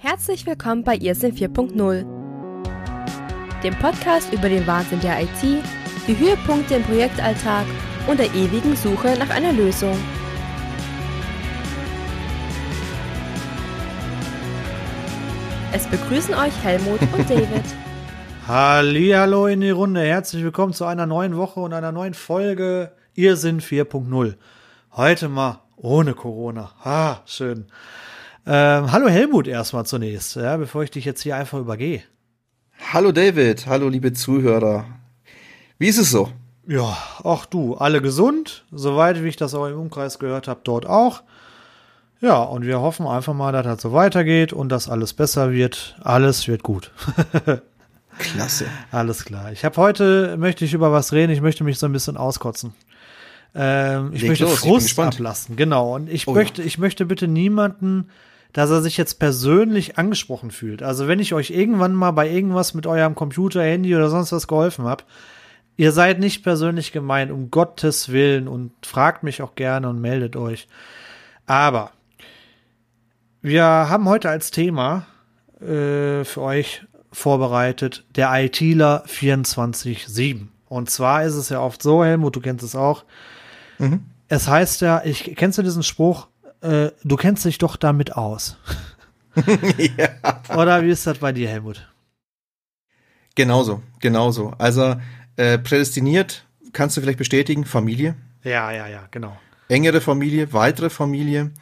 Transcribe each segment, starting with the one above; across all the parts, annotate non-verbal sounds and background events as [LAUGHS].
Herzlich willkommen bei Irrsinn 4.0, dem Podcast über den Wahnsinn der IT, die Höhepunkte im Projektalltag und der ewigen Suche nach einer Lösung. Es begrüßen euch Helmut und [LAUGHS] David. Hallihallo in die Runde. Herzlich willkommen zu einer neuen Woche und einer neuen Folge Irrsinn 4.0. Heute mal ohne Corona. Ha, schön. Ähm, hallo Helmut erstmal zunächst, ja, bevor ich dich jetzt hier einfach übergehe. Hallo David, hallo liebe Zuhörer. Wie ist es so? Ja, ach du, alle gesund, soweit wie ich das auch im Umkreis gehört habe, dort auch. Ja, und wir hoffen einfach mal, dass das so weitergeht und dass alles besser wird. Alles wird gut. [LAUGHS] Klasse. Alles klar. Ich habe heute, möchte ich über was reden, ich möchte mich so ein bisschen auskotzen. Ähm, ich Leg möchte los, ich Frust gespannt. ablassen, genau. Und ich Oh möchte, ich möchte bitte niemanden, dass er sich jetzt persönlich angesprochen fühlt. Also wenn ich euch irgendwann mal bei irgendwas mit eurem Computer, Handy oder sonst was geholfen habe, ihr seid nicht persönlich gemeint, um Gottes Willen und fragt mich auch gerne und meldet euch. Aber wir haben heute als Thema äh, für euch vorbereitet der ITler 24-7. Und zwar ist es ja oft so, Helmut, du kennst es auch. Es heißt ja, ich kennst du diesen Spruch, äh, du kennst dich doch damit aus. [LAUGHS] ja. Oder wie ist das bei dir, Helmut? Genauso, genauso. Also äh, prädestiniert, kannst du vielleicht bestätigen, Familie, Ja, ja, ja, genau. engere Familie, weitere Familie,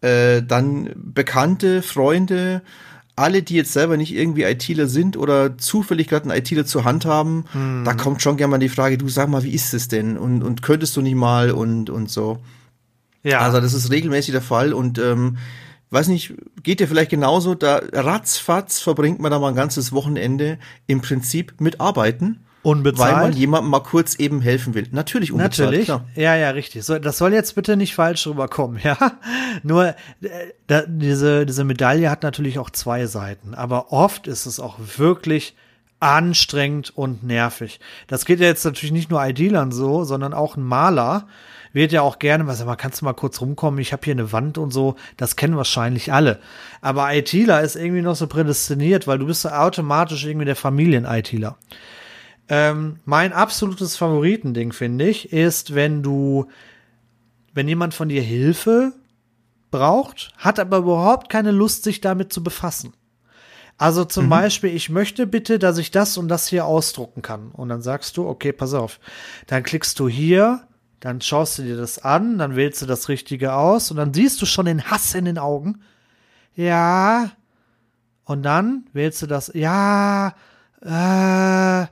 äh, dann Bekannte, Freunde, alle, die jetzt selber nicht irgendwie ITler sind oder zufällig gerade einen ITler zur Hand haben, da kommt schon gerne mal die Frage, du sag mal, wie ist es denn? Und, und könntest du nicht mal und, und so. Ja, Also das ist regelmäßig der Fall und ähm, weiß nicht, geht dir vielleicht genauso, da ratzfatz verbringt man da mal ein ganzes Wochenende im Prinzip mit Arbeiten, unbezahlt. weil man jemandem mal kurz eben helfen will. Natürlich unbezahlt, Natürlich. klar. Ja, ja, richtig. So, das soll jetzt bitte nicht falsch rüberkommen, [LAUGHS] ja. Nur äh, da, diese, diese Medaille hat natürlich auch zwei Seiten, aber oft ist es auch wirklich anstrengend und nervig. Das geht ja jetzt natürlich nicht nur IDlern so, sondern auch ein Maler wird ja auch gerne, was mal, kannst du mal kurz rumkommen, ich habe hier eine Wand und so, das kennen wahrscheinlich alle. Aber ITler ist irgendwie noch so prädestiniert, weil du bist ja automatisch irgendwie der Familien-ITler. Ähm, mein absolutes Favoritending, finde ich, ist, wenn du, wenn jemand von dir Hilfe braucht, hat aber überhaupt keine Lust, sich damit zu befassen. Also zum Beispiel, ich möchte bitte, dass ich das und das hier ausdrucken kann. Und dann sagst du, okay, pass auf. Dann klickst du hier, dann schaust du dir das an, dann wählst du das Richtige aus und dann siehst du schon den Hass in den Augen. Ja. Und dann wählst du das, ja, äh,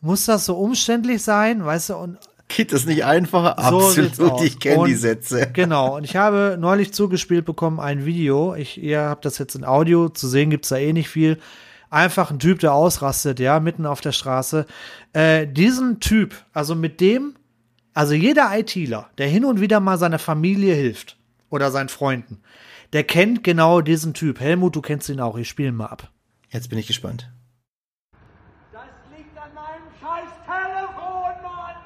muss das so umständlich sein, weißt du, und Geht das nicht einfacher? Absolut, aus. ich kenne die Sätze. Genau, und ich habe neulich zugespielt bekommen ein Video. Ich, ihr habt das jetzt in Audio, zu sehen gibt's da eh nicht viel. Einfach ein Typ, der ausrastet, ja, mitten auf der Straße. Äh, diesen Typ, also mit dem, also jeder ITler, der hin und wieder mal seiner Familie hilft oder seinen Freunden, der kennt genau diesen Typ. Helmut, du kennst ihn auch, ich spiele ihn mal ab. Jetzt bin ich gespannt. Das liegt an meinem scheiß Telefon, Mann!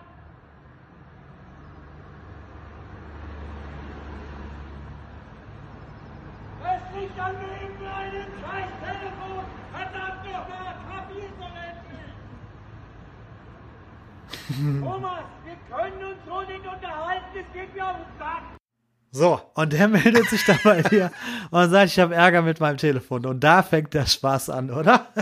Es liegt an irgendeinem scheiß Telefon! Verdammt nochmal, kapier's [LAUGHS] doch endlich! Thomas, können uns so nicht unterhalten, es geht mir auf den Sack! So, und der [LAUGHS] meldet sich dann bei dir und sagt, ich habe Ärger mit meinem Telefon. Und da fängt der Spaß an, oder? [LAUGHS]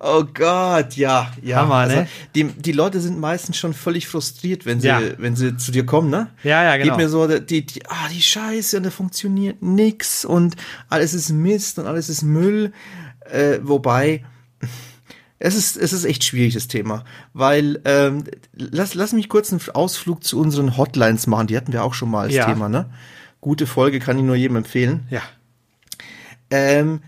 Oh Gott, ja, ja. Hammer, ne? die, die Leute sind meistens schon völlig frustriert, wenn sie, Ja. wenn sie zu dir kommen, ne? Ja, ja, genau. Geht mir so, die, die, ah, die Scheiße, und da funktioniert nix und alles ist Mist und alles ist Müll. Äh, wobei, es ist, es ist echt schwierig, das Thema. Weil, ähm, lass, lass mich kurz einen Ausflug zu unseren Hotlines machen. Die hatten wir auch schon mal als Ja. Thema, ne? Gute Folge, kann ich nur jedem empfehlen. Ja. Ähm,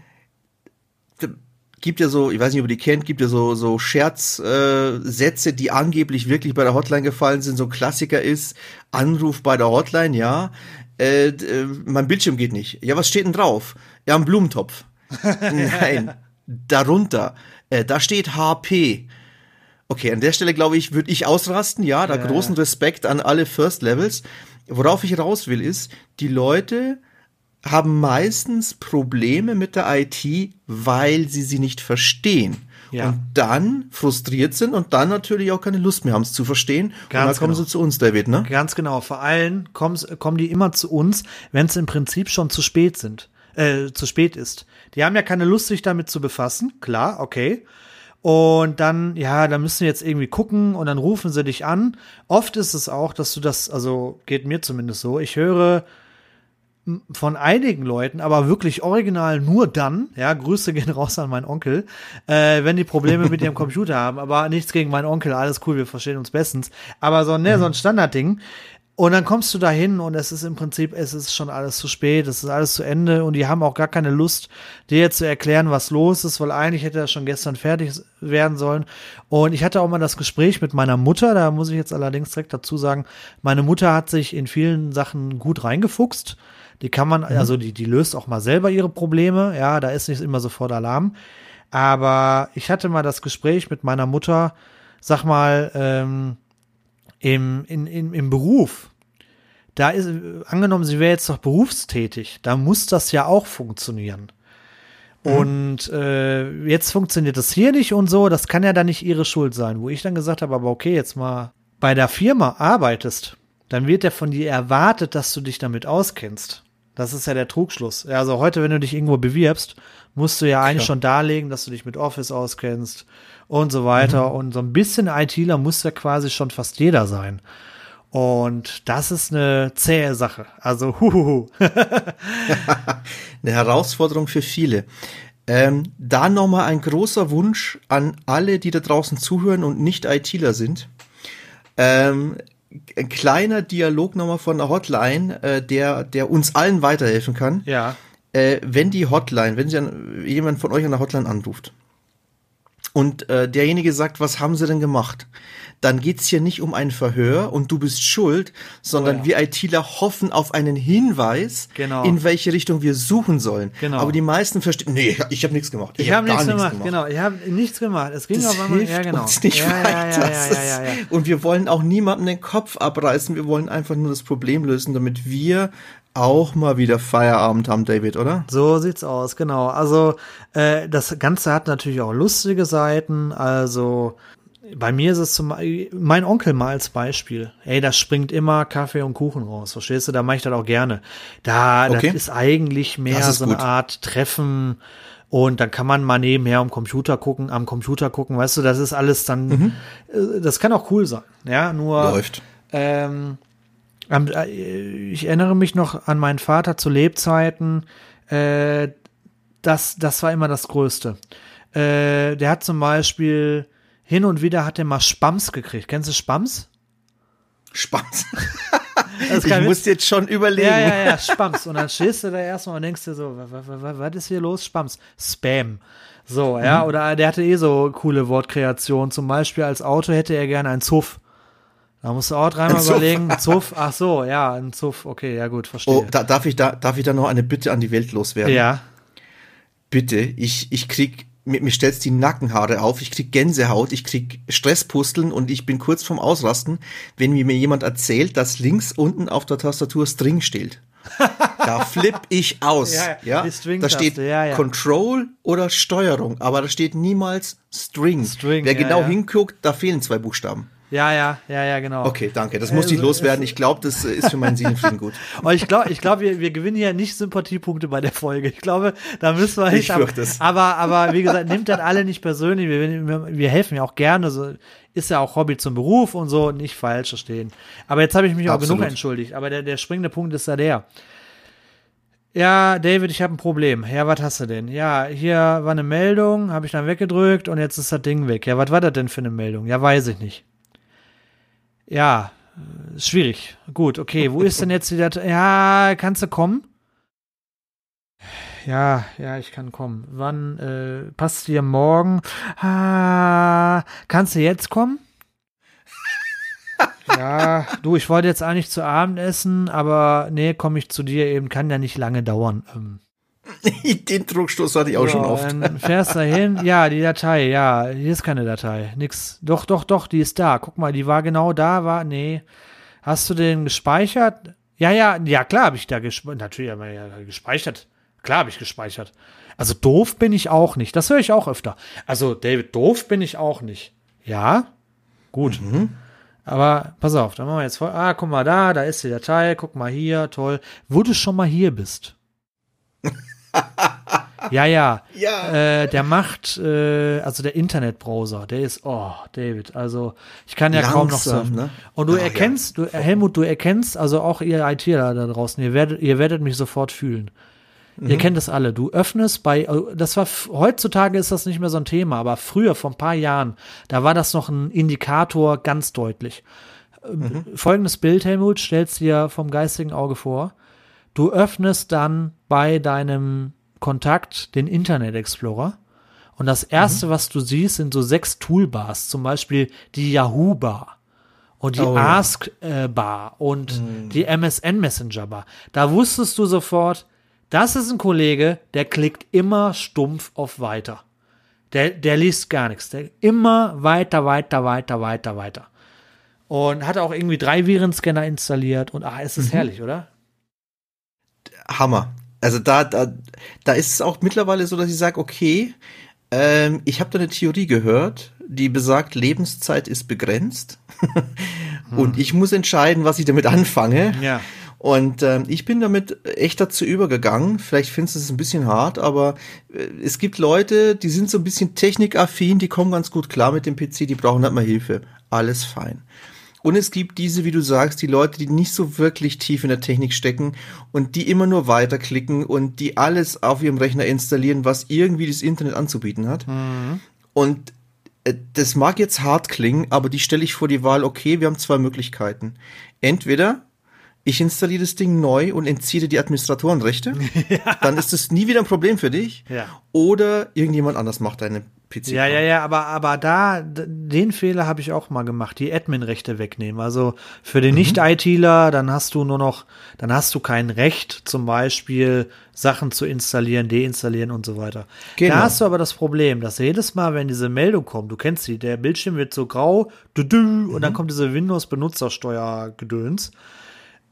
gibt ja so, ich weiß nicht, ob ihr die kennt, gibt ja so, so Scherzsätze, äh, die angeblich wirklich bei der Hotline gefallen sind. So ein Klassiker ist, Anruf bei der Hotline, ja. Äh, äh, mein Bildschirm geht nicht. Ja, was steht denn drauf? Ja, ein Blumentopf. [LAUGHS] Nein, darunter. Äh, da steht HP. Okay, an der Stelle glaube ich, würde ich ausrasten, ja, da Ja. großen Respekt an alle First Levels. Worauf ich raus will, ist, die Leute haben meistens Probleme mit der IT, weil sie sie nicht verstehen. Ja. Und dann frustriert sind und dann natürlich auch keine Lust mehr haben, es zu verstehen. und Ganz dann kommen genau. sie zu uns, David, ne? Ganz genau. Vor allem kommen, kommen die immer zu uns, wenn es im Prinzip schon zu spät sind, äh, zu spät ist. Die haben ja keine Lust, sich damit zu befassen. Klar, okay. Und dann, ja, da müssen wir jetzt irgendwie gucken und dann rufen sie dich an. Oft ist es auch, dass du das, also geht mir zumindest so, ich höre von einigen Leuten, aber wirklich original nur dann, ja, Grüße gehen raus an meinen Onkel, äh, wenn die Probleme mit ihrem [LAUGHS] Computer haben, aber nichts gegen meinen Onkel, alles cool, wir verstehen uns bestens, aber so, ne, so ein Standardding, und dann kommst du da hin und es ist im Prinzip, es ist schon alles zu spät, es ist alles zu Ende und die haben auch gar keine Lust, dir jetzt zu erklären, was los ist, weil eigentlich hätte das schon gestern fertig werden sollen. Und ich hatte auch mal das Gespräch mit meiner Mutter, da muss ich jetzt allerdings direkt dazu sagen, meine Mutter hat sich in vielen Sachen gut reingefuchst. Die kann man, also die, die löst auch mal selber ihre Probleme, ja, da ist nicht immer sofort Alarm. Aber ich hatte mal das Gespräch mit meiner Mutter, sag mal, ähm, im, in, in, im Beruf, da ist, angenommen, sie wäre jetzt doch berufstätig, da muss das ja auch funktionieren. Und äh, jetzt funktioniert das hier nicht und so, das kann ja dann nicht ihre Schuld sein. Wo ich dann gesagt habe, aber okay, jetzt mal bei der Firma arbeitest, dann wird ja von dir erwartet, dass du dich damit auskennst. Das ist ja der Trugschluss. Ja, also heute, wenn du dich irgendwo bewirbst, musst du ja eigentlich Klar. schon darlegen, dass du dich mit Office auskennst und so weiter. Und so ein bisschen ITler muss ja quasi schon fast jeder sein. Und das ist eine zähe Sache. Also, [LAUGHS] huhuhu. Eine Herausforderung für viele. Ähm, da nochmal ein großer Wunsch an alle, die da draußen zuhören und nicht ITler sind. Ähm, ein kleiner Dialog nochmal von der Hotline, äh, der, der uns allen weiterhelfen kann. ja. Äh, wenn die Hotline, wenn sie an, jemand von euch an der Hotline anruft und äh, derjenige sagt, was haben sie denn gemacht? Dann geht's hier nicht um ein Verhör und du bist schuld, sondern Oh ja. wir ITler hoffen auf einen Hinweis, Genau. in welche Richtung wir suchen sollen. Genau. Aber die meisten verstehen, nee, ich habe nichts gemacht. Ich habe hab nichts gar gemacht, genau. Ich habe nichts gemacht. Es ging Das einmal, hilft ja, genau. uns nicht ja, weiter. ja, Und wir wollen auch niemandem den Kopf abreißen. Wir wollen einfach nur das Problem lösen, damit wir auch mal wieder Feierabend haben, David, oder? So sieht's aus, genau. Also äh, das Ganze hat natürlich auch lustige Seiten. Also bei mir ist es zum mein Onkel mal als Beispiel. Ey, da springt immer Kaffee und Kuchen raus. Verstehst du? Da mache ich das auch gerne. Da, Okay. das ist eigentlich mehr ist so eine gut. Art Treffen. Und dann kann man mal nebenher am Computer gucken, am Computer gucken, weißt du, das ist alles dann, äh, das kann auch cool sein, ja, nur, Mhm. Läuft. ähm, äh, ich erinnere mich noch an meinen Vater zu Lebzeiten. Äh, das, das war immer das Größte. Äh, der hat zum Beispiel hin und wieder hat er mal Spams gekriegt. Kennst du Spams? Spaß. [LAUGHS] Das Ich muss jetzt schon überlegen. Ja, ja, ja, Spams. Und dann stehst du da erstmal und denkst dir so, was ist hier los? Spams. Spam. So, ja, Mhm. oder der hatte eh so coole Wortkreationen. Zum Beispiel als Auto hätte er gerne einen Zuff. Da musst du auch dreimal Zuff. überlegen. Zuff, ach so, ja, ein Zuff. Okay, ja gut, verstehe. Oh, da, darf ich da, darf ich da noch eine Bitte an die Welt loswerden? ja. Bitte, ich, ich krieg, mir, mir stellt's die Nackenhaare auf, ich krieg Gänsehaut, ich krieg Stresspusteln und ich bin kurz vorm Ausrasten, wenn mir jemand erzählt, dass links unten auf der Tastatur String steht. [LAUGHS] Da flipp ich aus. Ja, Ja, String-Taste, da steht ja, ja. Control oder Steuerung, aber da steht niemals String. String, Wer ja, genau ja. hinguckt, da fehlen zwei Buchstaben. Ja, ja, ja, ja, genau. Okay, danke. Das muss ich Also, loswerden. Ich glaube, das äh, ist für meinen Seelenfrieden gut. [LAUGHS] Und ich glaube, ich glaube, wir, wir gewinnen hier nicht Sympathiepunkte bei der Folge. Ich glaube, da müssen wir Ich fürchte es. Aber, aber wie gesagt, nimmt das alle nicht persönlich. Wir, wir, wir helfen ja auch gerne. So ist ja auch Hobby zum Beruf und so, nicht falsch verstehen. Aber jetzt habe ich mich auch Absolut. genug entschuldigt. Aber der, der springende Punkt ist ja der. Ja, David, ich habe ein Problem. Ja, was hast du denn? Ja, hier war eine Meldung, habe ich dann weggedrückt und jetzt ist das Ding weg. Ja, was war das denn für eine Meldung? Ja, weiß ich nicht. Ja, äh, schwierig. Gut, okay. Wo ist denn jetzt die Datei? Ja, kannst du kommen? Ja, ja, ich kann kommen. Wann äh, passt dir morgen? Ah, kannst du jetzt kommen? [LAUGHS] ja, du, ich wollte jetzt eigentlich zu Abend essen, aber nee, komme ich zu dir eben, kann ja nicht lange dauern. Ähm, [LAUGHS] Den Druckstoß hatte ich auch schon ja, oft. Dann fährst du hin. Ja, die Datei, ja, hier ist keine Datei. Nix. Doch, doch, doch, die ist da. Guck mal, die war genau da, war. Nee. Hast du den gespeichert? Ja, ja, ja, klar habe ich da gespeichert. Natürlich habe ich ja gespeichert. Klar habe ich gespeichert. Also doof bin ich auch nicht. Das höre ich auch öfter. Also, David, doof bin ich auch nicht. Ja, gut. Aber pass auf, da machen wir jetzt voll. Ah, guck mal da, da ist die Datei. Guck mal hier, toll. Wo du schon mal hier bist. [LAUGHS] ja, ja. [LAUGHS] Ja. Äh, der macht, äh, also der Internetbrowser, der ist, oh, David, also ich kann ja kaum noch Langsam, surfen. ne? Und du ja. erkennst, du, Helmut, du erkennst, also auch ihr ITler da draußen, ihr werdet, ihr werdet mich sofort fühlen. Ihr Mhm. kennt das alle. Du öffnest bei, äh, das war, heutzutage ist das nicht mehr so ein Thema, aber früher, vor ein paar Jahren, da war das noch ein Indikator ganz deutlich. Ähm, Folgendes Bild, Helmut, stellst dir vom geistigen Auge vor. Du öffnest dann bei deinem Kontakt den Internet Explorer und das erste, was du siehst, sind so sechs Toolbars, zum Beispiel die Yahoo Bar und die Oh. Ask äh, Bar und die MSN Messenger Bar. Da wusstest du sofort, das ist ein Kollege, der klickt immer stumpf auf Weiter. Der, der liest gar nichts. Der immer weiter, weiter, weiter, weiter, weiter. Und hat auch irgendwie drei Virenscanner installiert und ah, es ist herrlich, oder? Hammer. Also da, da, da ist es auch mittlerweile so, dass ich sage, okay, ähm, ich habe da eine Theorie gehört, die besagt, Lebenszeit ist begrenzt. [LAUGHS] Und ich muss entscheiden, was ich damit anfange. Ja. Und ähm, ich bin damit echt dazu übergegangen. Vielleicht findest du es ein bisschen hart, aber äh, es gibt Leute, die sind so ein bisschen technikaffin, die kommen ganz gut klar mit dem PC, die brauchen halt mal Hilfe. Alles fein. Und es gibt diese, wie du sagst, die Leute, die nicht so wirklich tief in der Technik stecken und die immer nur weiterklicken und die alles auf ihrem Rechner installieren, was irgendwie das Internet anzubieten hat. Und äh, das mag jetzt hart klingen, aber die stelle ich vor die Wahl, okay, wir haben zwei Möglichkeiten. Entweder ich installiere das Ding neu und entziehe dir die Administratorenrechte, [LAUGHS] dann ist es nie wieder ein Problem für dich. Ja. Oder irgendjemand anders macht deine PC. Ja, ja, ja, aber, aber da, den Fehler habe ich auch mal gemacht, die Admin-Rechte wegnehmen. Also für Mhm. den Nicht-ITler, dann hast du nur noch, dann hast du kein Recht, zum Beispiel Sachen zu installieren, deinstallieren und so weiter. Genau. Da hast du aber das Problem, dass jedes Mal, wenn diese Meldung kommt, du kennst sie, der Bildschirm wird so grau, du, du, und Mhm. dann kommt diese Windows-Benutzersteuer-Gedöns.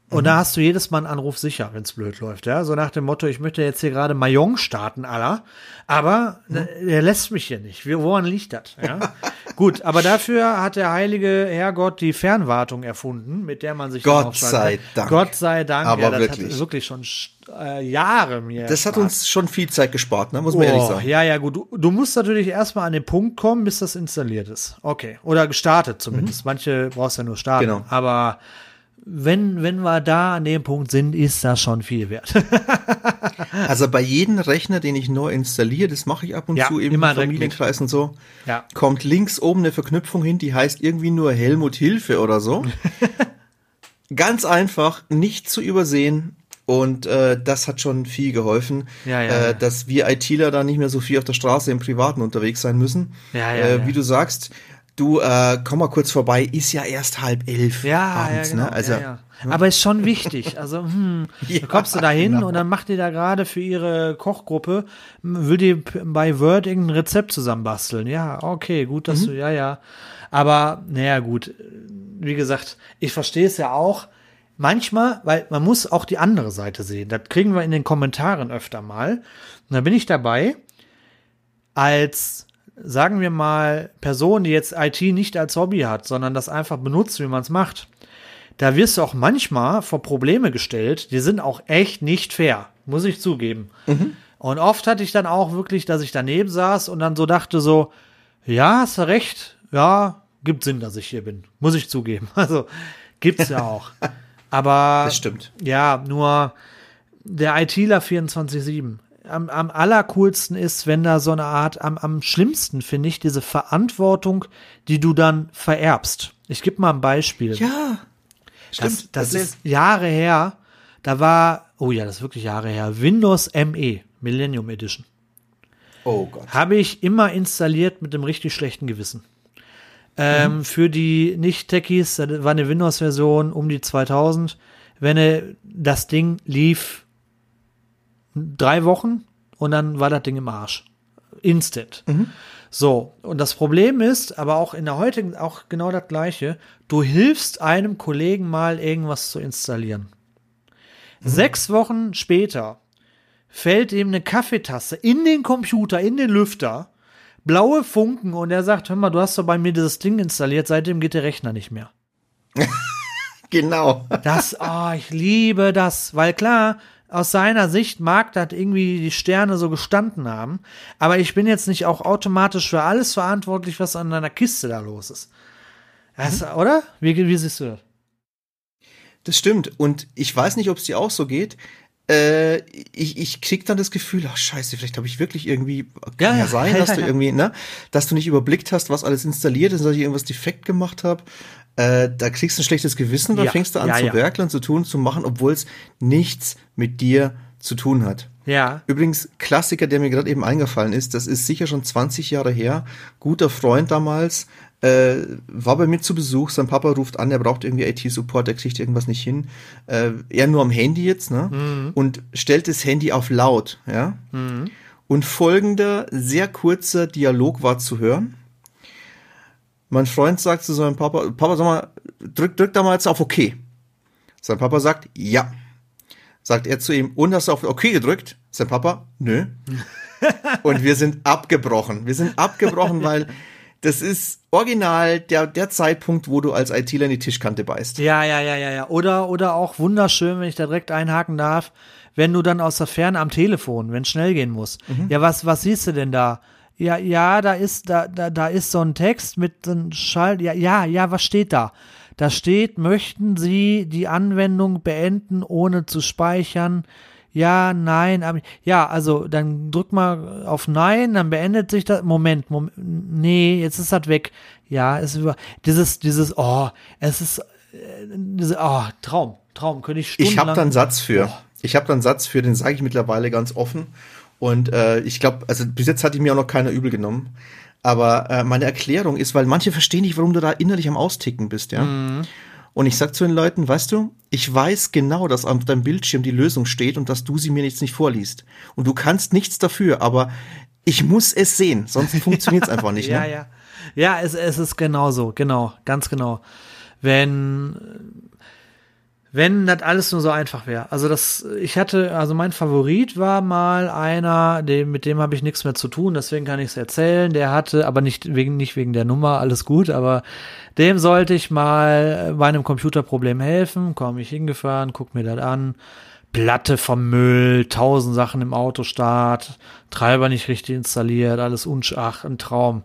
Und Mhm. da hast du jedes Mal einen Anruf sicher, wenn es blöd läuft, ja. So nach dem Motto, ich möchte jetzt hier gerade Mayong starten, aller. Aber Mhm. der, der lässt mich hier nicht. Wie- Woran liegt das? Ja? [LAUGHS] Gut, aber dafür hat der heilige Herrgott die Fernwartung erfunden, mit der man sich dann Gott sei. Dank. Gott sei Dank. Aber ja, das wirklich. hat wirklich schon äh, Jahre mir. Das hat uns schon viel Zeit gespart, ne? muss man ehrlich Oh, sagen. ja, ja, gut. Du, du musst natürlich erstmal an den Punkt kommen, bis das installiert ist. Okay. Oder gestartet zumindest. Manche brauchst ja nur starten. Genau. Aber wenn, wenn wir da an dem Punkt sind, ist das schon viel wert. [LAUGHS] Also bei jedem Rechner, den ich neu installiere, das mache ich ab und Ja, zu im immer direkt Familienkreis und so, Ja. kommt links oben eine Verknüpfung hin, die heißt irgendwie nur Helmut Hilfe oder so. [LAUGHS] Ganz einfach, nicht zu übersehen. Und äh, das hat schon viel geholfen, Ja, äh, dass wir ITler da nicht mehr so viel auf der Straße im Privaten unterwegs sein müssen. Äh, ja. Wie du sagst, du äh, komm mal kurz vorbei, ist ja erst halb elf Ja, abends. ja, genau. ne? Also ja, ja. Aber ist schon wichtig. Also, hm, [LAUGHS] Ja, da kommst du da hin genau. und dann macht die da gerade für ihre Kochgruppe, will die bei Word irgendein Rezept zusammenbasteln. Ja, okay, gut, Mhm. dass du, ja, ja. Aber, naja, gut. Wie gesagt, ich verstehe es ja auch. Manchmal, weil man muss auch die andere Seite sehen. Das kriegen wir in den Kommentaren öfter mal. Und da bin ich dabei, als, sagen wir mal, Person, die jetzt IT nicht als Hobby hat, sondern das einfach benutzt, wie man es macht da wirst du auch manchmal vor Probleme gestellt, die sind auch echt nicht fair, muss ich zugeben. Und oft hatte ich dann auch wirklich, dass ich daneben saß und dann so dachte so, ja, hast du recht, ja, gibt Sinn, dass ich hier bin, muss ich zugeben. [LAUGHS] Also gibt's ja auch. [LAUGHS] Aber Das stimmt. ja, nur der ITler 24-7. Am, am allercoolsten ist, wenn da so eine Art, am, am schlimmsten finde ich diese Verantwortung, die du dann vererbst. Ich gebe mal ein Beispiel. ja, Das, stimmt. das ist Jahre her. Da war, oh ja, das ist wirklich Jahre her. Windows ME, Millennium Edition. oh Gott. Habe ich immer installiert mit einem richtig schlechten Gewissen. Ähm, Für die Nicht-Techies, das war eine Windows-Version um die 2000. Wenn äh, das Ding lief drei Wochen und dann war das Ding im Arsch. Instant. So, und das Problem ist, aber auch in der heutigen, auch genau das gleiche, du hilfst einem Kollegen mal irgendwas zu installieren. Sechs Wochen später fällt ihm eine Kaffeetasse in den Computer, in den Lüfter, blaue Funken und er sagt, hör mal, du hast doch bei mir dieses Ding installiert, seitdem geht der Rechner nicht mehr. [LAUGHS] Genau. Das, oh, ich liebe das, weil klar, aus seiner Sicht mag das irgendwie die Sterne so gestanden haben, aber ich bin jetzt nicht auch automatisch für alles verantwortlich, was an deiner Kiste da los ist. Das, Oder? Wie, wie siehst du das? Das stimmt. Und ich weiß nicht, ob es dir auch so geht. Äh, ich, ich krieg dann das Gefühl, ach scheiße, vielleicht habe ich wirklich irgendwie, kann Ja, ja, sein, ja, [LAUGHS] dass ja, du irgendwie, ne, dass du nicht überblickt hast, was alles installiert ist, dass ich irgendwas defekt gemacht habe. Äh, da kriegst du ein schlechtes Gewissen, dann Ja, fängst du an ja, zu ja. werkeln, zu tun, zu machen, obwohl es nichts mit dir zu tun hat. Ja. Übrigens, Klassiker, der mir gerade eben eingefallen ist, das ist sicher schon 20 Jahre her. Guter Freund damals, äh, war bei mir zu Besuch, sein Papa ruft an, er braucht irgendwie IT-Support, er kriegt irgendwas nicht hin. Äh, er nur am Handy jetzt, ne? Und stellt das Handy auf laut, ja? Und folgender sehr kurzer Dialog war zu hören. Mein Freund sagt zu seinem Papa, Papa, sag mal, drück, drück da mal jetzt auf OK. Sein Papa sagt, ja. Sagt er zu ihm, und hast du auf OK gedrückt? Sein Papa, nö. [LAUGHS] und wir sind abgebrochen. Wir sind abgebrochen, weil das ist original der, der Zeitpunkt, wo du als ITler in die Tischkante beißt. Ja, ja, ja, ja, ja. Oder, oder auch wunderschön, wenn ich da direkt einhaken darf, wenn du dann aus der Ferne am Telefon, wenn es schnell gehen muss. Ja, was, was siehst du denn da? Ja, ja, da ist, da, da, da ist so ein Text mit so einem Schalt. Ja, ja, ja, was steht da? Da steht, möchten Sie die Anwendung beenden, ohne zu speichern? Ja, nein, aber, ja, also dann drück mal auf Nein, dann beendet sich das. Moment, Moment, nee, jetzt ist das weg. Ja, es ist über dieses, dieses, oh, es ist, äh, diese, oh, Traum, Traum, könnte ich stundenlang. Ich habe da einen Satz für. Ich habe da einen Satz für, den sage ich mittlerweile ganz offen. Und äh, ich glaube, also bis jetzt hat die mir auch noch keiner übel genommen. Aber äh, meine Erklärung ist, weil manche verstehen nicht, warum du da innerlich am Austicken bist, ja. Und ich sag zu den Leuten, weißt du, ich weiß genau, dass auf deinem Bildschirm die Lösung steht und dass du sie mir jetzt nicht vorliest. Und du kannst nichts dafür, aber ich muss es sehen, sonst [LAUGHS] funktioniert es einfach nicht. ja, ne? ja. Ja, es, es ist genauso, genau, ganz genau. Wenn, wenn das alles nur so einfach wäre. Also das, ich hatte, also mein Favorit war mal einer, dem, mit dem habe ich nichts mehr zu tun, deswegen kann ich es erzählen. Der hatte, aber nicht wegen, nicht wegen der Nummer, alles gut, aber dem sollte ich mal bei einem Computerproblem helfen. Komm ich hingefahren, guck mir das an. Platte vom Müll, tausend Sachen im Autostart, Treiber nicht richtig installiert, alles unsch, ach, ein Traum.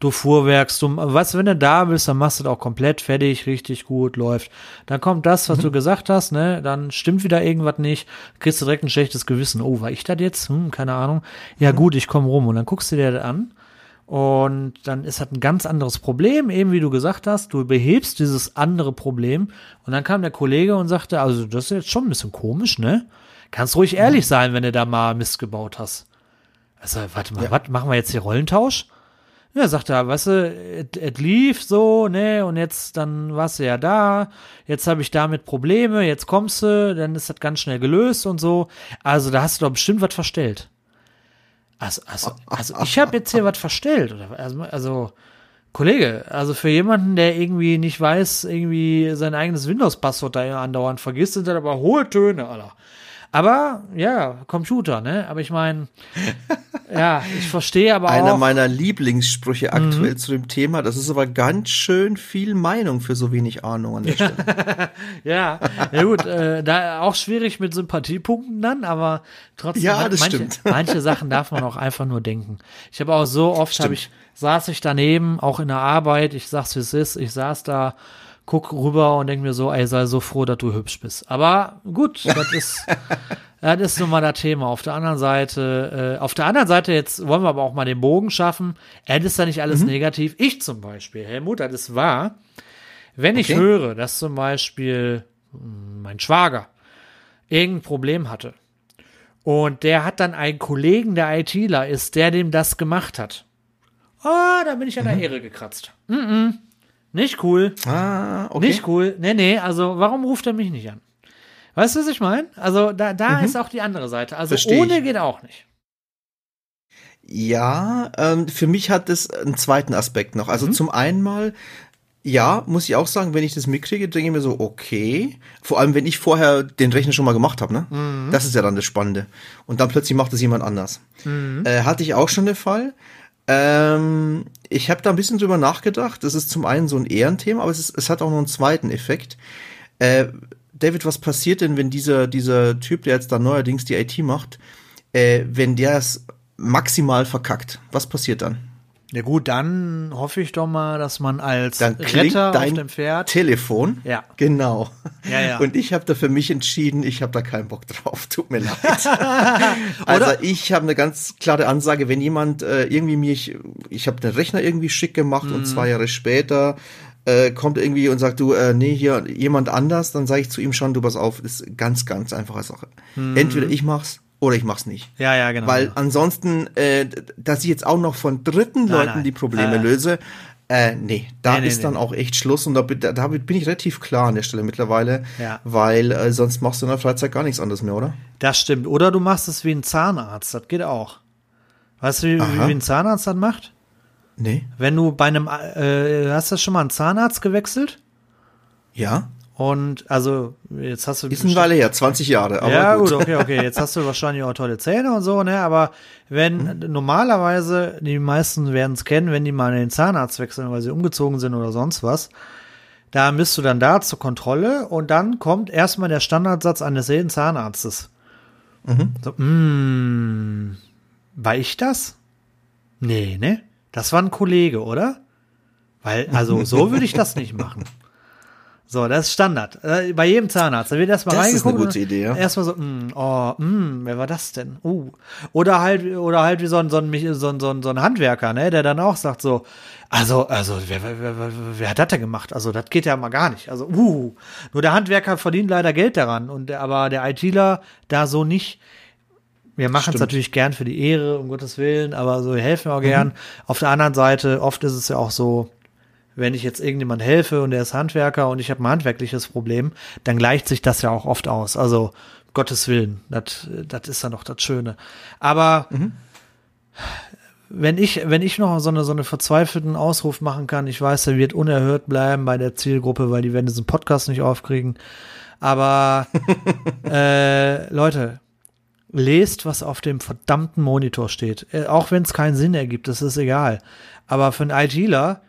Du fuhrwerkst, du, du, wenn du da bist, dann machst du das auch komplett fertig, richtig gut, läuft. Dann kommt das, was du gesagt hast, ne, dann stimmt wieder irgendwas nicht, kriegst du direkt ein schlechtes Gewissen. Oh, war ich das jetzt? Hm, keine Ahnung. Ja, gut, ich komme rum und dann guckst du dir das an und dann ist das ein ganz anderes Problem, eben wie du gesagt hast, du behebst dieses andere Problem und dann kam der Kollege und sagte, also das ist jetzt schon ein bisschen komisch, ne? Kannst ruhig ehrlich sein, wenn du da mal Mist gebaut hast. Also, warte mal, was, machen wir jetzt hier Rollentausch? Ja, sagt er, weißt du, es lief so, ne, und jetzt, dann warst du ja da, jetzt habe ich damit Probleme, jetzt kommst du, dann ist das ganz schnell gelöst und so. Also, da hast du doch bestimmt was verstellt. Also, also, also ich habe jetzt hier was verstellt. Oder, also, also, Kollege, also für jemanden, der irgendwie nicht weiß, irgendwie sein eigenes Windows-Passwort da andauernd vergisst, sind das aber hohe Töne, Alter. Aber ja, Computer, ne? Aber ich meine, [LAUGHS] ja, ich verstehe aber Einer auch. Mhm. meiner Lieblingssprüche aktuell zu dem Thema. Das ist aber ganz schön viel Meinung für so wenig Ahnung an der [LAUGHS] Stelle. Ja, ja gut, äh, da auch schwierig mit Sympathiepunkten dann, aber trotzdem, Ja, das manche, stimmt. [LAUGHS] manche Sachen darf man auch einfach nur denken. Ich habe auch so oft, habe ich, saß ich daneben, auch in der Arbeit, ich sag's wie es ist, ich saß da, guck rüber und denk mir so, ey, sei so froh, dass du hübsch bist. Aber gut, [LAUGHS] das ist, das ist nun mal das Thema. Auf der anderen Seite, äh, auf der anderen Seite, jetzt wollen wir aber auch mal den Bogen schaffen. Es ist ja nicht Mhm. alles negativ. Ich zum Beispiel, Helmut, das ist wahr. Wenn ich Okay. höre, dass zum Beispiel mh, mein Schwager irgendein Problem hatte und der hat dann einen Kollegen, der ITler ist, der dem das gemacht hat. Ah, da bin ich an der Ehre gekratzt. Mm -mm. Nicht cool. ah, okay. Nicht cool. Nee, nee, also warum ruft er mich nicht an? Weißt du, was ich meine? Also da, da ist auch die andere Seite. Also Versteh ohne ich. geht auch nicht. Ja, ähm, für mich hat es einen zweiten Aspekt noch. Also Mhm. zum einen mal, Ja, muss ich auch sagen, wenn ich das mitkriege, denke ich mir so, okay. Vor allem, wenn ich vorher den Rechner schon mal gemacht habe, ne? Mhm. Das ist ja dann das Spannende. Und dann plötzlich macht es jemand anders. Mhm. Äh, hatte ich auch schon den Fall. Ähm, ich habe da ein bisschen drüber nachgedacht. Das ist zum einen so ein Ehrenthema, aber es, ist, es hat auch noch einen zweiten Effekt. Äh, David, was passiert denn, wenn dieser, dieser Typ, der jetzt da neuerdings die IT macht, äh, wenn der es maximal verkackt? Was passiert dann? Ja gut, dann hoffe ich doch mal, dass man als Dann Retter auf dein dem Pferd. Telefon. Ja. Genau. Ja, ja. Und ich habe da für mich entschieden, ich habe da keinen Bock drauf. Tut mir leid. [LAUGHS] [LAUGHS] also ich habe eine ganz klare Ansage, wenn jemand äh, irgendwie mich, ich habe den Rechner irgendwie schick gemacht Mhm. und zwei Jahre später äh, kommt irgendwie und sagt, du, äh, nee, hier jemand anders, dann sage ich zu ihm schon, du pass auf, ist ganz, ganz einfache Sache. Mhm. Entweder ich mach's oder ich mach's nicht. Ja, ja, genau. Weil ansonsten, äh, dass ich jetzt auch noch von dritten Nein, Leuten nein. die Probleme Äh. löse, äh, nee, da Nee, nee, ist nee, dann auch echt Schluss und da, bin- da, damit bin ich relativ klar an der Stelle mittlerweile, Ja. weil äh, sonst machst du in der Freizeit gar nichts anderes mehr, oder? Das stimmt. Oder du machst es wie ein Zahnarzt. Das geht auch. Weißt du, wie, wie ein Zahnarzt das macht? Nee. Wenn du bei einem, äh, hast du schon mal einen Zahnarzt gewechselt? Ja? Und also, jetzt hast du. Ist eine Weile her, 20 Jahre, aber ja, gut. gut. okay, okay. Jetzt hast du wahrscheinlich auch tolle Zähne und so, ne? Aber wenn normalerweise, die meisten werden es kennen, wenn die mal in den Zahnarzt wechseln, weil sie umgezogen sind oder sonst was, da bist du dann da zur Kontrolle und dann kommt erstmal der Standardsatz eines jeden Zahnarztes. So, mm, war ich das? Nee, ne? Das war ein Kollege, oder? Weil, also, so [LAUGHS] würde ich das nicht machen. So, das ist Standard. Äh, Bei jedem Zahnarzt. Da wird erstmal Das ist reingeguckt. eine gute Idee, ja. Erstmal so, mm, oh, mm, wer war das denn? Uh. Oder halt, oder halt wie so ein, so ein, so ein, so ein, so ein Handwerker, ne, der dann auch sagt so, also, also, wer, wer, wer, wer, hat das denn gemacht? Also, das geht ja mal gar nicht. Also, uh. Nur der Handwerker verdient leider Geld daran. Und aber der ITler da so nicht. Wir machen es natürlich gern für die Ehre, um Gottes Willen, aber so wir helfen auch gern. Auf der anderen Seite, oft ist es ja auch so, wenn ich jetzt irgendjemand helfe und der ist Handwerker und ich habe ein handwerkliches Problem, dann gleicht sich das ja auch oft aus. Also, Gottes Willen, das ist dann doch das Schöne. Aber wenn ich, wenn ich noch so eine, so eine verzweifelten Ausruf machen kann, ich weiß, der wird unerhört bleiben bei der Zielgruppe, weil die werden diesen Podcast nicht aufkriegen. Aber [LAUGHS] äh, Leute, lest, was auf dem verdammten Monitor steht. Äh, auch wenn es keinen Sinn ergibt, das ist egal. Aber für einen ITler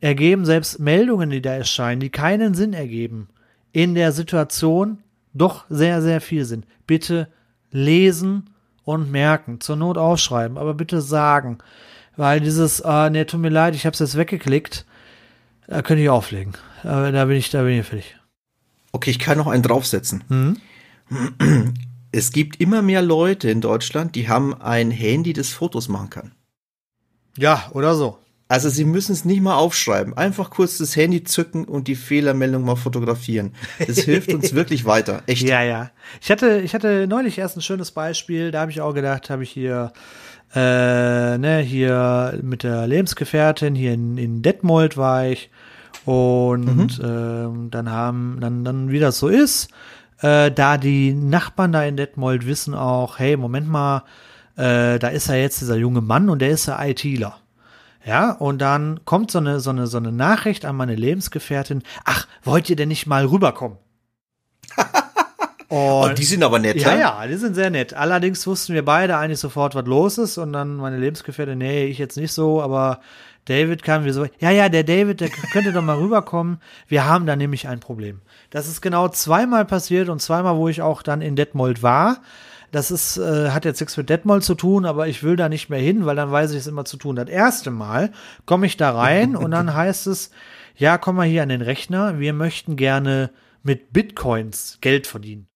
ergeben selbst Meldungen, die da erscheinen, die keinen Sinn ergeben, in der Situation doch sehr, sehr viel Sinn. Bitte lesen und merken, zur Not ausschreiben, aber bitte sagen. Weil dieses, äh, nee, tut mir leid, ich habe es jetzt weggeklickt, da könnte ich auflegen. Aber da bin ich, da bin ich fertig. Okay, ich kann noch einen draufsetzen. Mhm. [CLEARS THROAT] Es gibt immer mehr Leute in Deutschland, die haben ein Handy, das Fotos machen kann. Ja, oder so. Also sie müssen es nicht mal aufschreiben. Einfach kurz das Handy zücken und die Fehlermeldung mal fotografieren. Das hilft uns wirklich weiter. Echt. Ja, ja. Ich hatte, ich hatte neulich erst ein schönes Beispiel, da habe ich auch gedacht, habe ich hier, äh, ne, hier mit der Lebensgefährtin, hier in, in Detmold war ich. Und ähm, dann haben, dann, dann, wie das so ist, äh, da die Nachbarn da in Detmold wissen auch, hey, Moment mal, äh, da ist ja jetzt dieser junge Mann und der ist ja ITler. Ja, und dann kommt so eine, so eine, so eine Nachricht an meine Lebensgefährtin. Ach, wollt ihr denn nicht mal rüberkommen? [LAUGHS] Oh, die sind aber nett, Ja, ne? ja, die sind sehr nett. Allerdings wussten wir beide eigentlich sofort, was los ist. Und dann meine Lebensgefährtin, nee, ich jetzt nicht so, aber David kam wie so, ja, ja, der David, der könnte doch mal rüberkommen. Wir haben da nämlich ein Problem. Das ist genau zweimal passiert und zweimal, wo ich auch dann in Detmold war. Das ist, äh, hat jetzt nichts mit Detmold zu tun, aber ich will da nicht mehr hin, weil dann weiß ich es immer zu tun. Das erste Mal komme ich da rein und dann heißt es, ja, komm mal hier an den Rechner, wir möchten gerne mit Bitcoins Geld verdienen.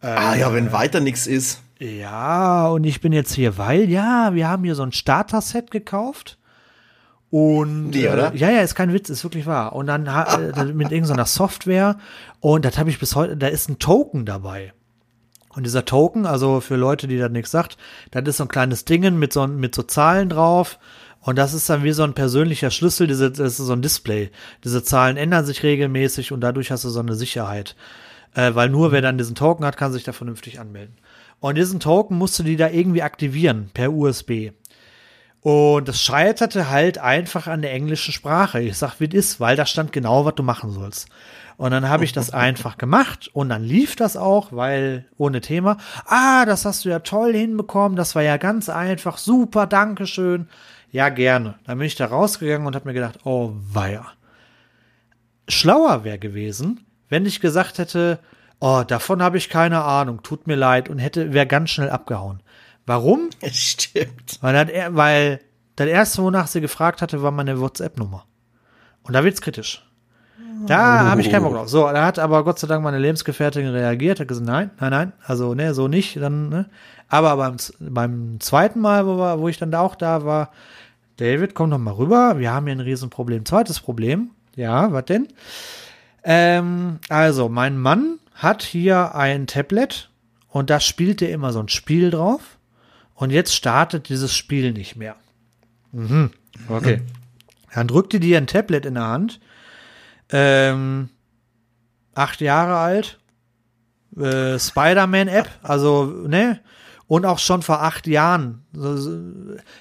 Ah ja, wenn weiter nichts ist. Ja, und ich bin jetzt hier, weil, ja, wir haben hier so ein Starter-Set gekauft. Und Nee, oder? Äh, ja, ja, ist kein Witz, ist wirklich wahr. Und dann äh, mit irgendeiner Software und das habe ich bis heute, da ist ein Token dabei. Und dieser Token, also für Leute, die das nichts sagt, das ist so ein kleines Dingen mit so, mit so Zahlen drauf. Und das ist dann wie so ein persönlicher Schlüssel, diese, das ist so ein Display. Diese Zahlen ändern sich regelmäßig und dadurch hast du so eine Sicherheit. Äh, weil nur wer dann diesen Token hat, kann sich da vernünftig anmelden. Und diesen Token musst du die da irgendwie aktivieren per USB. Und das scheiterte halt einfach an der englischen Sprache. Ich sag, wie es ist, weil da stand genau, was du machen sollst. Und dann habe ich das [LAUGHS] einfach gemacht und dann lief das auch, weil ohne Thema. Ah, das hast du ja toll hinbekommen, das war ja ganz einfach, super, Dankeschön. Ja, gerne. Dann bin ich da rausgegangen und habe mir gedacht, oh weia. Schlauer wäre gewesen, wenn ich gesagt hätte, oh, davon habe ich keine Ahnung, tut mir leid und hätte, wäre ganz schnell abgehauen. Warum? [LAUGHS] Stimmt. Weil das, weil das erste, wonach sie gefragt hatte, war meine WhatsApp-Nummer. Und da wird's kritisch. Da habe ich keinen Bock drauf. So, da hat aber Gott sei Dank meine Lebensgefährtin reagiert, hat gesagt, nein, nein, nein, also ne, so nicht, dann, ne. Aber beim, beim zweiten Mal, wo, wir, wo ich dann da auch da war, David, komm doch mal rüber, wir haben hier ein Riesenproblem. Zweites Problem, ja, was denn? Ähm, also, mein Mann hat hier ein Tablet und da spielt er immer so ein Spiel drauf und jetzt startet dieses Spiel nicht mehr. Mhm, okay. Dann drückte die ein Tablet in der Hand ähm, acht Jahre alt, äh, Spider-Man-App, also, ne? Und auch schon vor acht Jahren.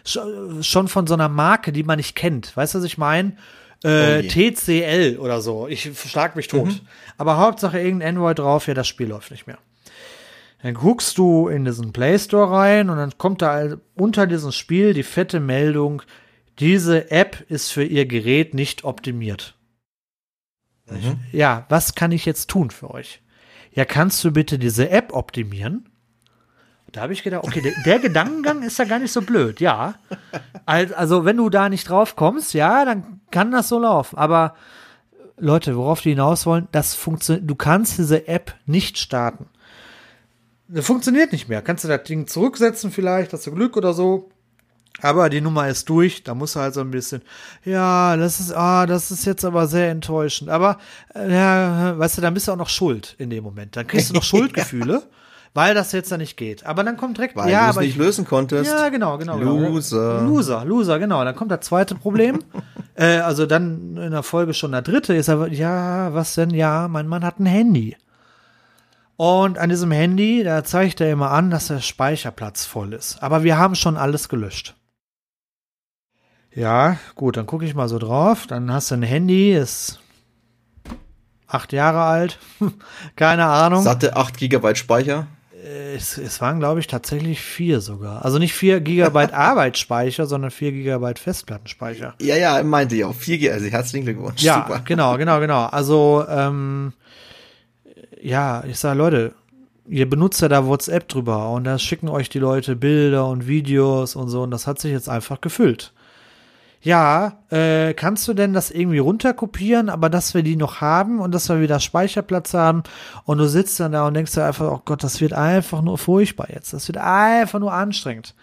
Schon von so einer Marke, die man nicht kennt. Weißt du, was ich meine? Äh, Oh. TCL oder so. Ich schlag mich tot. Aber Hauptsache irgendein Android drauf, ja, das Spiel läuft nicht mehr. Dann guckst du in diesen Play Store rein und dann kommt da unter diesem Spiel die fette Meldung, diese App ist für ihr Gerät nicht optimiert. Ja, was kann ich jetzt tun für euch? Ja, kannst du bitte diese App optimieren? Da habe ich gedacht, okay, der, der Gedankengang ist ja gar nicht so blöd, ja. Al- Also, wenn du da nicht drauf kommst, ja, dann kann das so laufen. Aber Leute, worauf die hinaus wollen, das funktioniert, du kannst diese App nicht starten. Das funktioniert nicht mehr. Kannst du das Ding zurücksetzen vielleicht, hast du Glück oder so. Aber die Nummer ist durch, da musst du halt so ein bisschen, ja, das ist, ah, das ist jetzt aber sehr enttäuschend. Aber, äh, ja, weißt du, dann bist du auch noch schuld in dem Moment. Dann kriegst du noch [LAUGHS] Schuldgefühle, weil das jetzt da nicht geht. Aber dann kommt direkt, Weil ja, du es nicht ich, lösen konntest. ja, genau, genau. genau. Loser. Loser, Loser, genau. Dann kommt das zweite Problem. [LAUGHS] äh, also dann in der Folge schon der dritte ist aber, ja, was denn? Ja, mein Mann hat ein Handy. Und an diesem Handy, da zeigt er immer an, dass der Speicherplatz voll ist. Aber wir haben schon alles gelöscht. Ja, gut, dann gucke ich mal so drauf. Dann hast du ein Handy, ist acht Jahre alt. [LAUGHS] Keine Ahnung. Satte 8 GB Speicher. Es, es waren, glaube ich, tatsächlich vier sogar. Also nicht vier Gigabyte [LAUGHS] Arbeitsspeicher, sondern vier Gigabyte Festplattenspeicher. Ja, ja, meinte ich auch. 4 GB, also herzlichen Glückwunsch. Ja, Super. genau, genau, genau. Also, ähm, ja, ich sage, Leute, ihr benutzt ja da WhatsApp drüber und da schicken euch die Leute Bilder und Videos und so und das hat sich jetzt einfach gefüllt. Ja, äh, kannst du denn das irgendwie runterkopieren, aber dass wir die noch haben und dass wir wieder Speicherplatz haben und du sitzt dann da und denkst dir einfach, oh Gott, das wird einfach nur furchtbar jetzt. Das wird einfach nur anstrengend.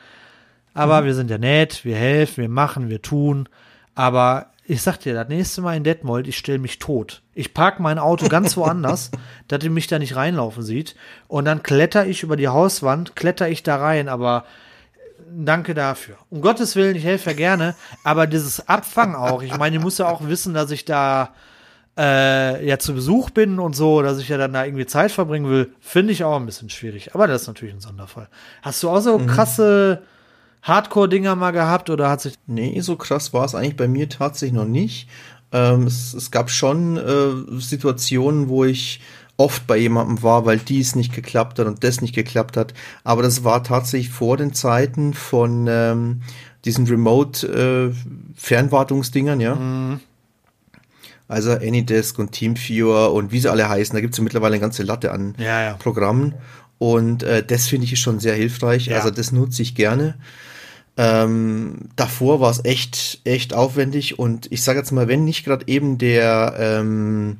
Aber wir sind ja nett, wir helfen, wir machen, wir tun. Aber ich sag dir, das nächste Mal in Detmold, ich stelle mich tot. Ich park mein Auto ganz woanders, [LAUGHS] dass ihr mich da nicht reinlaufen sieht. Und dann kletter ich über die Hauswand, kletter ich da rein, aber danke dafür. Um Gottes Willen, ich helfe ja gerne, aber dieses Abfangen auch. Ich meine, ihr muss ja auch wissen, dass ich da äh, ja zu Besuch bin und so, dass ich ja dann da irgendwie Zeit verbringen will, finde ich auch ein bisschen schwierig. Aber das ist natürlich ein Sonderfall. Hast du auch so krasse Hardcore-Dinger mal gehabt oder hat sich. Nee, so krass war es eigentlich bei mir tatsächlich noch nicht. Ähm, es, es gab schon äh, Situationen, wo ich oft bei jemandem war, weil dies nicht geklappt hat und das nicht geklappt hat. Aber das war tatsächlich vor den Zeiten von ähm, diesen Remote-Fernwartungsdingern, ja. Also Anydesk und Teamviewer und wie sie alle heißen, da gibt es ja mittlerweile eine ganze Latte an Ja, ja. Programmen. Und äh, das finde ich schon sehr hilfreich. Ja. Also das nutze ich gerne. Ähm, davor war es echt, echt aufwendig und ich sage jetzt mal, wenn nicht gerade eben der, ähm,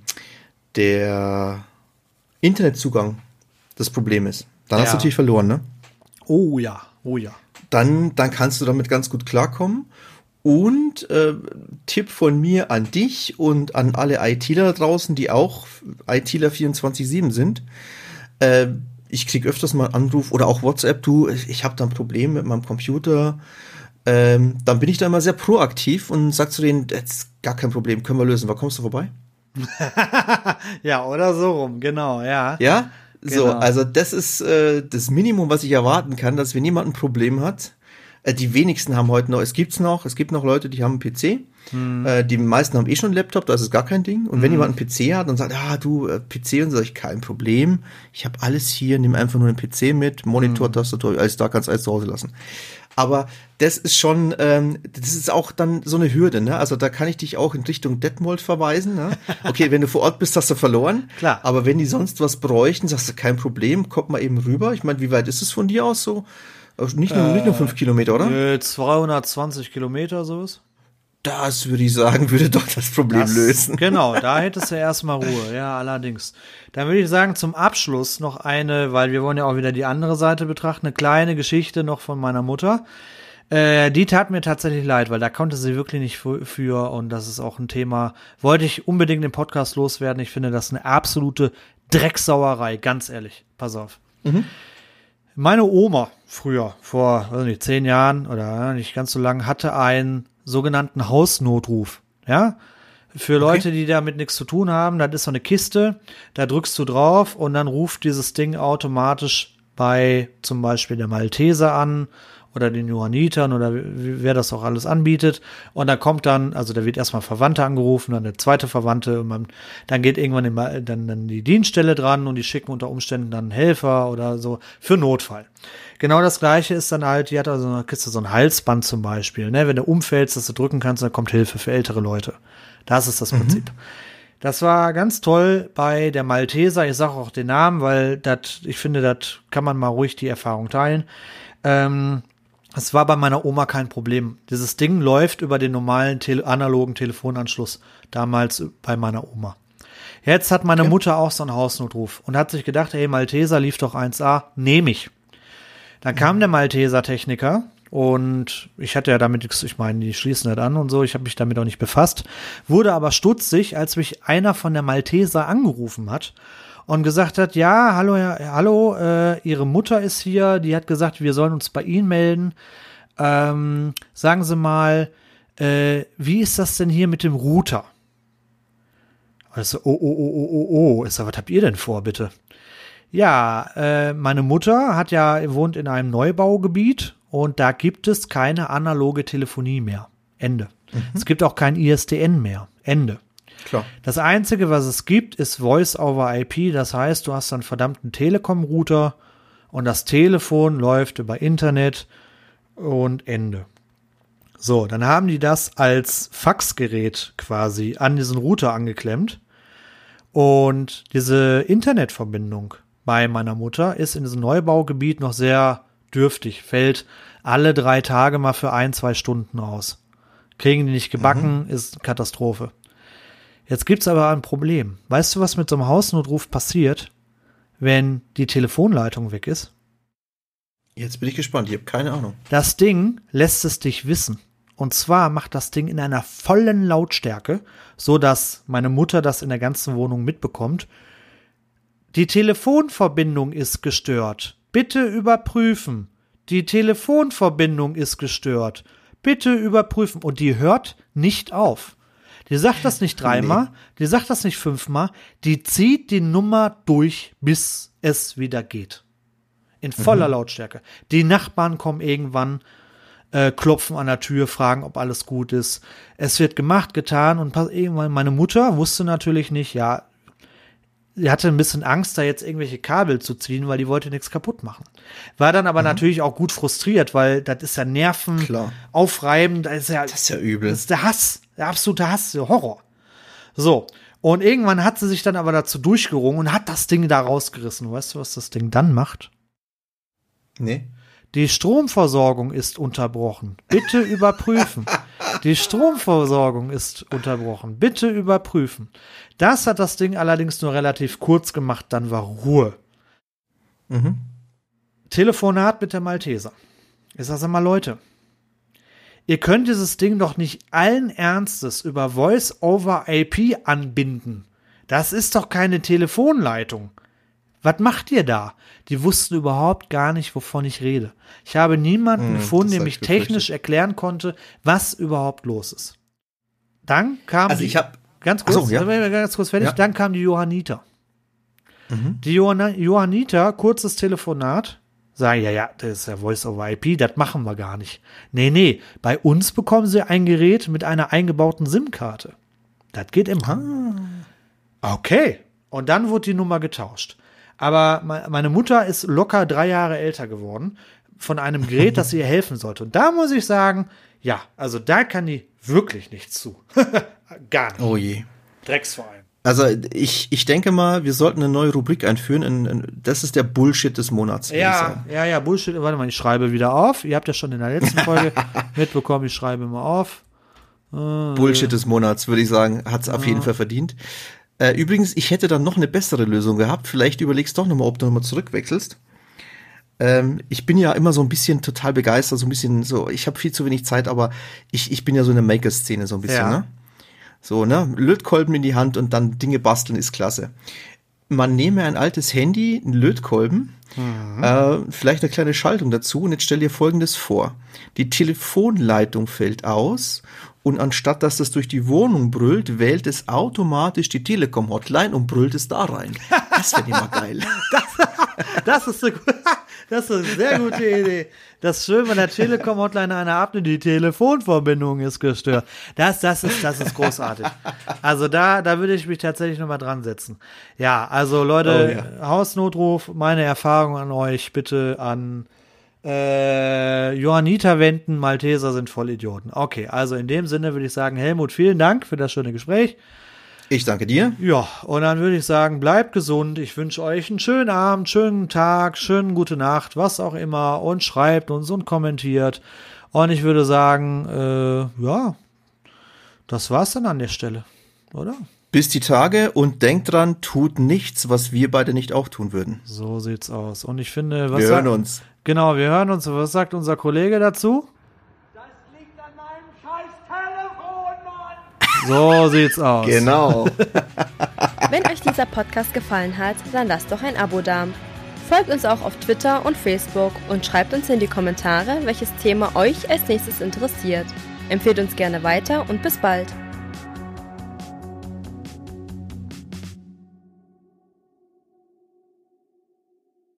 der Internetzugang das Problem ist, dann hast Ja. du natürlich verloren, ne? Oh ja, oh ja. Dann, dann kannst du damit ganz gut klarkommen. Und äh, Tipp von mir an dich und an alle ITler da draußen, die auch ITler 24-7 sind. Äh, ich krieg öfters mal einen Anruf oder auch WhatsApp, du, ich habe da ein Problem mit meinem Computer. Ähm, dann bin ich da immer sehr proaktiv und sag zu denen, das ist gar kein Problem, können wir lösen. Wann kommst du vorbei? [LAUGHS] Ja, oder so rum, genau, ja. Ja, so, Genau. also das ist äh, das Minimum, was ich erwarten kann, dass wenn jemand ein Problem hat, Äh, die wenigsten haben heute noch, es gibt's noch, es gibt noch Leute, die haben einen PC. Hm. Äh, die meisten haben eh schon einen Laptop, da ist es gar kein Ding. Und wenn jemand einen PC hat und sagt, ah, du, äh, PC, und sage ich, kein Problem. Ich habe alles hier, nimm einfach nur den PC mit, Monitor, Hm. Tastatur, alles da, kannst alles zu Hause lassen. Aber das ist schon, ähm, das ist auch dann so eine Hürde, ne? Also da kann ich dich auch in Richtung Detmold verweisen, ne? Okay, wenn du vor Ort bist, hast du verloren. [LAUGHS] Klar. Aber wenn die sonst was bräuchten, sagst du, kein Problem, kommt mal eben rüber. Ich meine, wie weit ist es von dir aus so? Nicht nur, nicht nur fünf Kilometer, oder? Äh, 220 Kilometer sowas. Das würde ich sagen, würde doch das Problem Das- lösen. Genau, da hättest du erstmal Ruhe, ja, allerdings. Dann würde ich sagen, zum Abschluss noch eine, weil wir wollen ja auch wieder die andere Seite betrachten, eine kleine Geschichte noch von meiner Mutter. Äh, die tat mir tatsächlich leid, weil da konnte sie wirklich nicht für, und das ist auch ein Thema, wollte ich unbedingt im Podcast loswerden. Ich finde das eine absolute Drecksauerei, ganz ehrlich. Pass auf. Meine Oma früher, vor weiß nicht, zehn Jahren oder ja, nicht ganz so lang, hatte einen sogenannten Hausnotruf. Ja, für Leute, die damit nichts zu tun haben, das ist so eine Kiste, da drückst du drauf und dann ruft dieses Ding automatisch bei zum Beispiel der Malteser an oder den Johannitern oder wer das auch alles anbietet. Und da kommt dann, also da wird erstmal Verwandte angerufen, dann der zweite Verwandte und man, dann geht irgendwann die, Ma- dann, dann die Dienststelle dran und die schicken unter Umständen dann einen Helfer oder so für Notfall. Genau das gleiche ist dann halt, die hat also eine Kiste, so ein Halsband zum Beispiel, ne? Wenn du umfällst, dass du drücken kannst, dann kommt Hilfe für ältere Leute. Das ist das Prinzip. Das war ganz toll bei der Malteser. Ich sage auch den Namen, weil das, ich finde, das kann man mal ruhig die Erfahrung teilen. Ähm, es war bei meiner Oma kein Problem. Dieses Ding läuft über den normalen tele analogen Telefonanschluss, damals bei meiner Oma. Jetzt hat meine Mutter auch so einen Hausnotruf und hat sich gedacht, hey, Malteser lief doch 1A, nehme ich. Dann kam der Malteser-Techniker und ich hatte ja damit nichts, ich meine, die schließen das an und so, ich habe mich damit auch nicht befasst, wurde aber stutzig, als mich einer von der Malteser angerufen hat und gesagt hat, ja, hallo, ja, hallo, äh, Ihre Mutter ist hier, die hat gesagt, wir sollen uns bei Ihnen melden. Ähm, sagen Sie mal, äh, wie ist das denn hier mit dem Router? Also, oh, oh, oh, oh, oh, oh. Ich sag, was habt ihr denn vor, bitte? Ja, äh, meine Mutter hat ja, wohnt in einem Neubaugebiet und da gibt es keine analoge Telefonie mehr. Ende. Es gibt auch kein ISDN mehr. Ende. Klar. Das Einzige, was es gibt, ist Voice over IP. Das heißt, du hast einen verdammten Telekom-Router und das Telefon läuft über Internet und Ende. So, dann haben die das als Faxgerät quasi an diesen Router angeklemmt. Und diese Internetverbindung bei meiner Mutter ist in diesem Neubaugebiet noch sehr dürftig, fällt alle drei Tage mal für ein, zwei Stunden aus. Kriegen die nicht gebacken, ist Katastrophe. Jetzt gibt's aber ein Problem. Weißt du, was mit so einem Hausnotruf passiert, wenn die Telefonleitung weg ist? Jetzt bin ich gespannt, ich habe keine Ahnung. Das Ding lässt es dich wissen. Und zwar macht das Ding in einer vollen Lautstärke, so dass meine Mutter das in der ganzen Wohnung mitbekommt. Die Telefonverbindung ist gestört. Bitte überprüfen. Die Telefonverbindung ist gestört. Bitte überprüfen. Und die hört nicht auf. Die sagt das nicht dreimal, die sagt das nicht fünfmal, die zieht die Nummer durch, bis es wieder geht. In voller Lautstärke. Die Nachbarn kommen irgendwann, äh, klopfen an der Tür, fragen, ob alles gut ist. Es wird gemacht, getan und irgendwann meine Mutter wusste natürlich nicht, ja, sie hatte ein bisschen Angst, da jetzt irgendwelche Kabel zu ziehen, weil die wollte nichts kaputt machen. War dann aber natürlich auch gut frustriert, weil das ist ja Nerven Klar. aufreibend, das ist ja, Das ist ja übel. das ist der Hass, der absolute Hass, der Horror. So. Und irgendwann hat sie sich dann aber dazu durchgerungen und hat das Ding da rausgerissen. Weißt du, was das Ding dann macht? Nee. Die Stromversorgung ist unterbrochen. Bitte [LAUGHS] überprüfen. Die Stromversorgung ist unterbrochen. Bitte überprüfen. Das hat das Ding allerdings nur relativ kurz gemacht, dann war Ruhe. Mhm. Telefonat mit der Malteser. Ich sage mal, Leute, ihr könnt dieses Ding doch nicht allen Ernstes über Voice over IP anbinden. Das ist doch keine Telefonleitung. Was macht ihr da? Die wussten überhaupt gar nicht, wovon ich rede. Ich habe niemanden gefunden, der hab mich ich technisch erklären konnte, was überhaupt los ist. Dann kam Also die- ich habe Ganz kurz, so, ja. ganz kurz fertig. Ja. Mhm. Dann kam die Johanniter. Die Johanna Johanniter, kurzes Telefonat, sagen, ja, ja, das ist ja Voice over IP, das machen wir gar nicht. Nee, nee, bei uns bekommen sie ein Gerät mit einer eingebauten SIM-Karte. Das geht immer. Okay. Und dann wurde die Nummer getauscht. Aber me- meine Mutter ist locker drei Jahre älter geworden von einem Gerät, das ihr helfen sollte. Und da muss ich sagen, ja, also da kann die wirklich nichts zu. [LAUGHS] Gar nicht. Oh je. Drecksverein. Also ich, ich denke mal, wir sollten eine neue Rubrik einführen. In, in, das ist der Bullshit des Monats. Ja, ja, ja, Bullshit. Warte mal, ich schreibe wieder auf. Ihr habt ja schon in der letzten [LAUGHS] Folge mitbekommen, ich schreibe immer auf. Bullshit des Monats, würde ich sagen, hat's auf jeden Fall verdient. Äh, übrigens, ich hätte dann noch eine bessere Lösung gehabt. Vielleicht überlegst doch nochmal, ob du nochmal zurückwechselst. Ähm, ich bin ja immer so ein bisschen total begeistert, so ein bisschen so, ich habe viel zu wenig Zeit, aber ich, ich bin ja so in der Maker-Szene so ein bisschen, Ja. ne? So, ne? Lötkolben in die Hand und dann Dinge basteln ist klasse. Man nehme ein altes Handy, einen Lötkolben, äh, vielleicht eine kleine Schaltung dazu und jetzt stell dir folgendes vor. Die Telefonleitung fällt aus und anstatt dass das durch die Wohnung brüllt, wählt es automatisch die Telekom-Hotline und brüllt es da rein. Das wäre immer geil. [LAUGHS] Das ist, eine, [LAUGHS] das ist eine sehr gute Idee. Das ist schön, wenn der Telekom-Hotline einer abnimmt, die Telefonverbindung ist gestört. Das, das ist, das ist großartig. Also da, da würde ich mich tatsächlich nochmal dran setzen. Ja, also Leute, Oh, Hausnotruf, meine Erfahrung an euch bitte an äh, Johanniter wenden, Malteser sind voll Idioten. Okay, also in dem Sinne würde ich sagen, Helmut, vielen Dank für das schöne Gespräch. Ich danke dir. Ja, und dann würde ich sagen, bleibt gesund. Ich wünsche euch einen schönen Abend, schönen Tag, schönen gute Nacht, was auch immer. Und schreibt uns und kommentiert. Und ich würde sagen, äh, ja, das war's dann an der Stelle, oder? Bis die Tage und denkt dran, tut nichts, was wir beide nicht auch tun würden. So sieht's aus. Und ich finde, was Wir hören uns. Genau, wir hören uns. Was sagt unser Kollege dazu? Das liegt an meinem scheiß Telefon, Mann! So sieht's aus. Genau. [LAUGHS] Wenn euch dieser Podcast gefallen hat, dann lasst doch ein Abo da. Folgt uns auch auf Twitter und Facebook und schreibt uns in die Kommentare, welches Thema euch als nächstes interessiert. Empfehlt uns gerne weiter und bis bald.